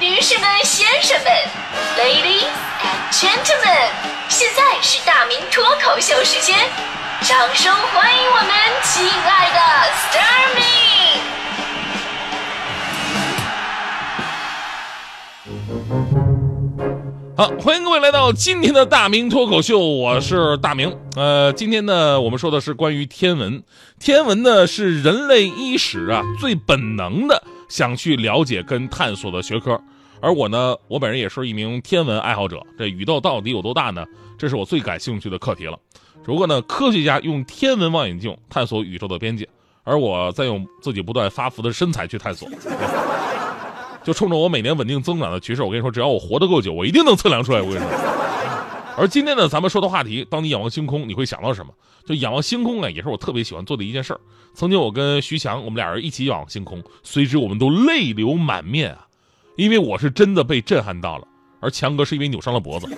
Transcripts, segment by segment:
女士们、先生们，Ladies and Gentlemen，现在是大明脱口秀时间，掌声欢迎我们亲爱的 s t a r m y 好，欢迎各位来到今天的大明脱口秀，我是大明。呃，今天呢，我们说的是关于天文。天文呢，是人类伊始啊最本能的。想去了解跟探索的学科，而我呢，我本人也是一名天文爱好者。这宇宙到底有多大呢？这是我最感兴趣的课题了。只不过呢，科学家用天文望远镜探索宇宙的边界，而我在用自己不断发福的身材去探索。就冲着我每年稳定增长的趋势，我跟你说，只要我活得够久，我一定能测量出来。我跟你说。而今天呢，咱们说的话题，当你仰望星空，你会想到什么？就仰望星空呢，也是我特别喜欢做的一件事儿。曾经我跟徐强，我们俩人一起仰望星空，随之我们都泪流满面啊，因为我是真的被震撼到了，而强哥是因为扭伤了脖子。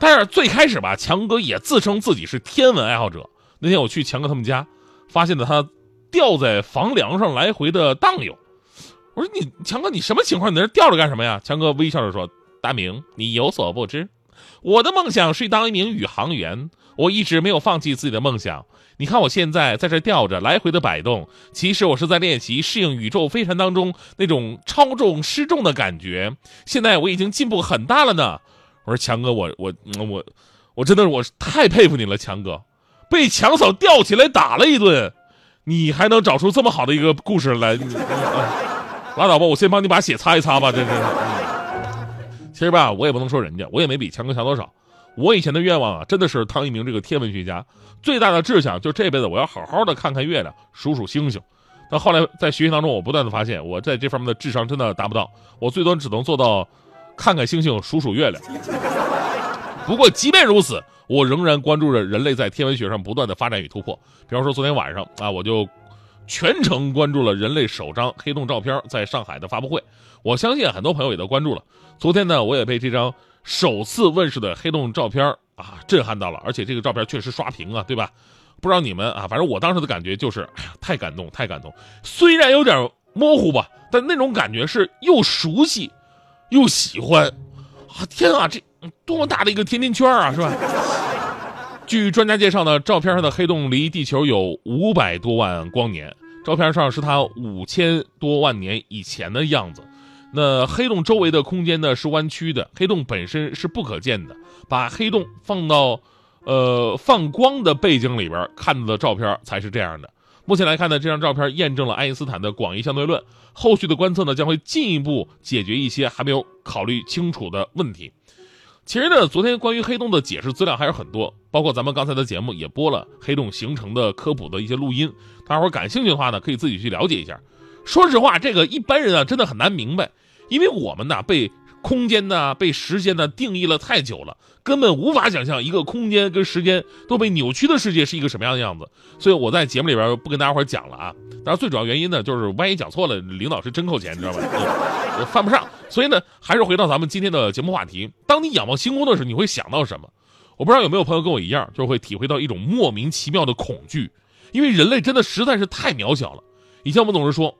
但是最开始吧，强哥也自称自己是天文爱好者。那天我去强哥他们家，发现了他吊在房梁上来回的荡悠。我说你强哥，你什么情况？你在这吊着干什么呀？强哥微笑着说：“大明，你有所不知，我的梦想是当一名宇航员。”我一直没有放弃自己的梦想。你看我现在在这吊着，来回的摆动，其实我是在练习适应宇宙飞船当中那种超重失重的感觉。现在我已经进步很大了呢。我说强哥，我我我我真的我太佩服你了，强哥，被强嫂吊起来打了一顿，你还能找出这么好的一个故事来？拉倒吧，我先帮你把血擦一擦吧。这是，其实吧，我也不能说人家，我也没比强哥强多少。我以前的愿望啊，真的是当一名这个天文学家。最大的志向就是这辈子我要好好的看看月亮，数数星星。但后来在学习当中，我不断的发现，我在这方面的智商真的达不到。我最多只能做到看看星星，数数月亮。不过即便如此，我仍然关注着人类在天文学上不断的发展与突破。比方说昨天晚上啊，我就全程关注了人类首张黑洞照片在上海的发布会。我相信很多朋友也都关注了。昨天呢，我也被这张。首次问世的黑洞照片啊，震撼到了，而且这个照片确实刷屏啊，对吧？不知道你们啊，反正我当时的感觉就是，哎呀，太感动，太感动。虽然有点模糊吧，但那种感觉是又熟悉，又喜欢。啊，天啊，这多么大的一个甜甜圈啊，是吧？据专家介绍呢，照片上的黑洞离地球有五百多万光年，照片上是它五千多万年以前的样子。那黑洞周围的空间呢是弯曲的，黑洞本身是不可见的。把黑洞放到，呃，放光的背景里边看到的照片才是这样的。目前来看呢，这张照片验证了爱因斯坦的广义相对论。后续的观测呢将会进一步解决一些还没有考虑清楚的问题。其实呢，昨天关于黑洞的解释资料还是很多，包括咱们刚才的节目也播了黑洞形成的科普的一些录音。大伙儿感兴趣的话呢，可以自己去了解一下。说实话，这个一般人啊真的很难明白。因为我们呢被空间呢被时间呢定义了太久了，根本无法想象一个空间跟时间都被扭曲的世界是一个什么样的样子。所以我在节目里边不跟大家伙讲了啊。当然最主要原因呢，就是万一讲错了，领导是真扣钱，你知道吧？我犯不上。所以呢，还是回到咱们今天的节目话题：当你仰望星空的时候，你会想到什么？我不知道有没有朋友跟我一样，就会体会到一种莫名其妙的恐惧，因为人类真的实在是太渺小了。以前我们总是说，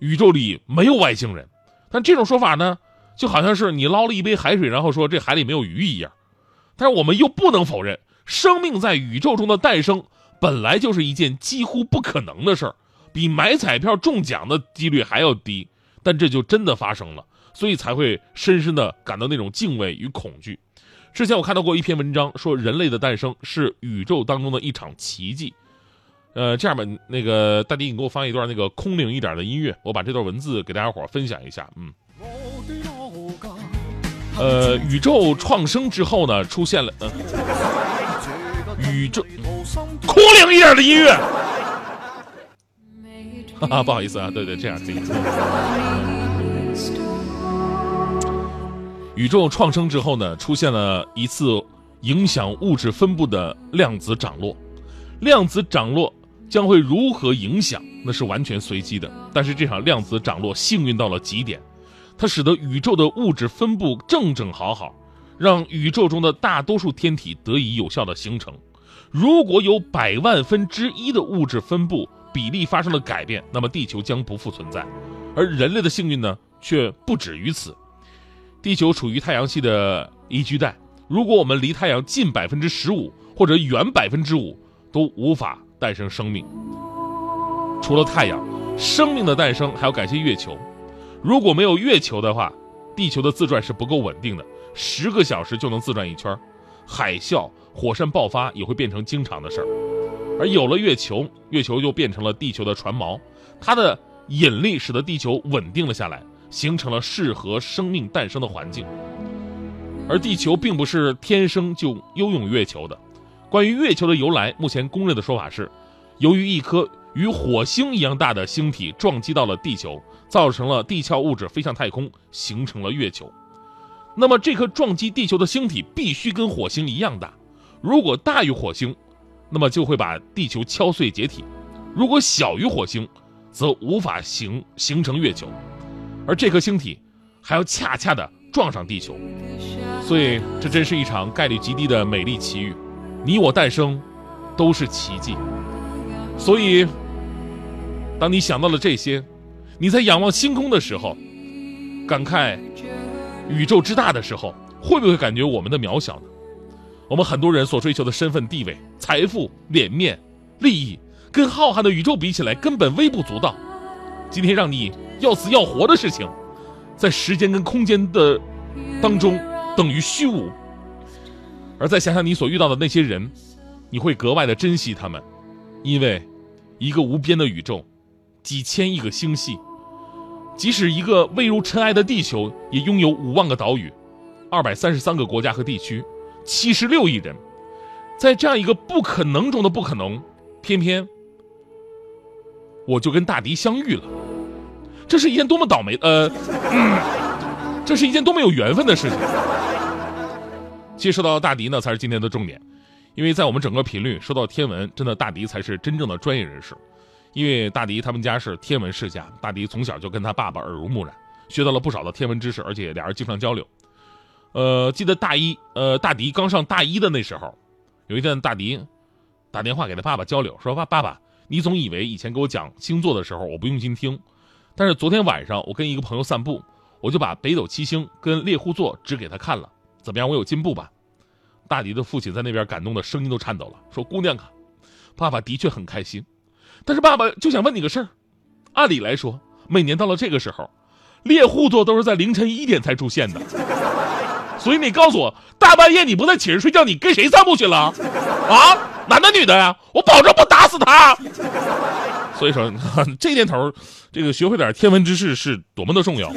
宇宙里没有外星人。但这种说法呢，就好像是你捞了一杯海水，然后说这海里没有鱼一样。但是我们又不能否认，生命在宇宙中的诞生本来就是一件几乎不可能的事儿，比买彩票中奖的几率还要低。但这就真的发生了，所以才会深深的感到那种敬畏与恐惧。之前我看到过一篇文章，说人类的诞生是宇宙当中的一场奇迹。呃，这样吧，那个大迪，你给我放一段那个空灵一点的音乐，我把这段文字给大家伙分享一下。嗯，呃，宇宙创生之后呢，出现了呃，宇宙空灵一点的音乐。哈哈，不好意思啊，对对，这样这样。宇宙创生之后呢，出现了一次影响物质分布的量子涨落，量子涨落。将会如何影响？那是完全随机的。但是这场量子涨落幸运到了极点，它使得宇宙的物质分布正正好好，让宇宙中的大多数天体得以有效的形成。如果有百万分之一的物质分布比例发生了改变，那么地球将不复存在。而人类的幸运呢，却不止于此。地球处于太阳系的宜居带，如果我们离太阳近百分之十五或者远百分之五，都无法诞生生命。除了太阳，生命的诞生还要感谢月球。如果没有月球的话，地球的自转是不够稳定的，十个小时就能自转一圈，海啸、火山爆发也会变成经常的事儿。而有了月球，月球就变成了地球的船锚，它的引力使得地球稳定了下来，形成了适合生命诞生的环境。而地球并不是天生就拥有月球的。关于月球的由来，目前公认的说法是，由于一颗与火星一样大的星体撞击到了地球，造成了地壳物质飞向太空，形成了月球。那么，这颗撞击地球的星体必须跟火星一样大，如果大于火星，那么就会把地球敲碎解体；如果小于火星，则无法形形成月球。而这颗星体还要恰恰的撞上地球，所以这真是一场概率极低的美丽奇遇。你我诞生，都是奇迹。所以，当你想到了这些，你在仰望星空的时候，感慨宇宙之大的时候，会不会感觉我们的渺小呢？我们很多人所追求的身份地位、财富、脸面、利益，跟浩瀚的宇宙比起来，根本微不足道。今天让你要死要活的事情，在时间跟空间的当中，等于虚无。而再想想你所遇到的那些人，你会格外的珍惜他们，因为一个无边的宇宙，几千亿个星系，即使一个微如尘埃的地球，也拥有五万个岛屿，二百三十三个国家和地区，七十六亿人，在这样一个不可能中的不可能，偏偏我就跟大迪相遇了，这是一件多么倒霉呃，这是一件多么有缘分的事情。接收到大迪呢，才是今天的重点，因为在我们整个频率说到天文，真的大迪才是真正的专业人士。因为大迪他们家是天文世家，大迪从小就跟他爸爸耳濡目染，学到了不少的天文知识，而且俩人经常交流。呃，记得大一，呃，大迪刚上大一的那时候，有一天大迪打电话给他爸爸交流，说爸爸爸，你总以为以前给我讲星座的时候我不用心听，但是昨天晚上我跟一个朋友散步，我就把北斗七星跟猎户座指给他看了。怎么样？我有进步吧？大迪的父亲在那边感动的声音都颤抖了，说：“姑娘啊，爸爸的确很开心，但是爸爸就想问你个事儿。按理来说，每年到了这个时候，猎户座都是在凌晨一点才出现的，所以你告诉我，大半夜你不在寝室睡觉，你跟谁散步去了？啊，男的女的呀？我保证不打死他。所以说，这年头，这个学会点天文知识是多么的重要。”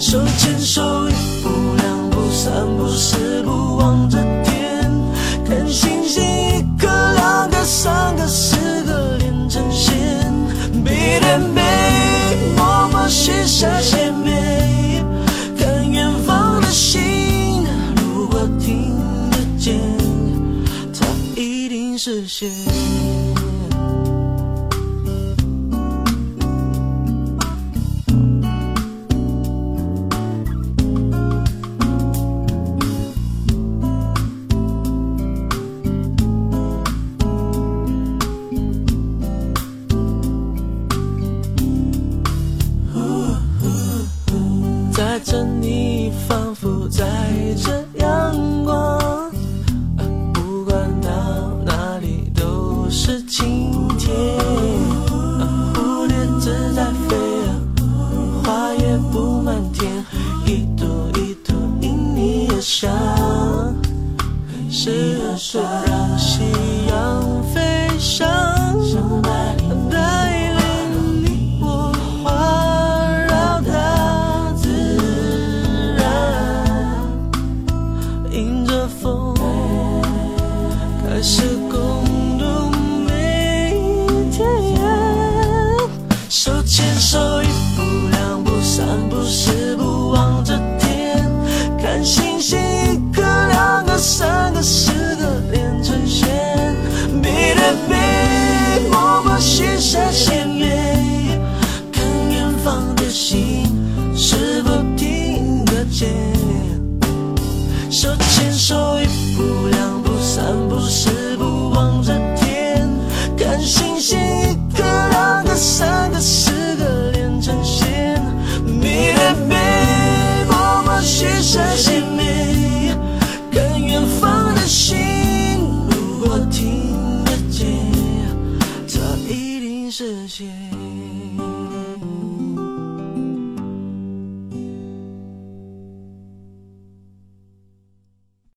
手牵手一步两步三步四步望着天，看星星一颗两颗三个四个连成线。背对背，默默许下心愿，看远方的星，如果听得见，它一定实现。在这阳光，啊，不管到哪里都是晴天，啊，蝴蝶自在飞啊，花也布满天，一朵一朵因你而香。是说。开共度每一天。手牵手，一步、两步、三步、四步，望着天，看星星，一颗、两个、三个、四个。默许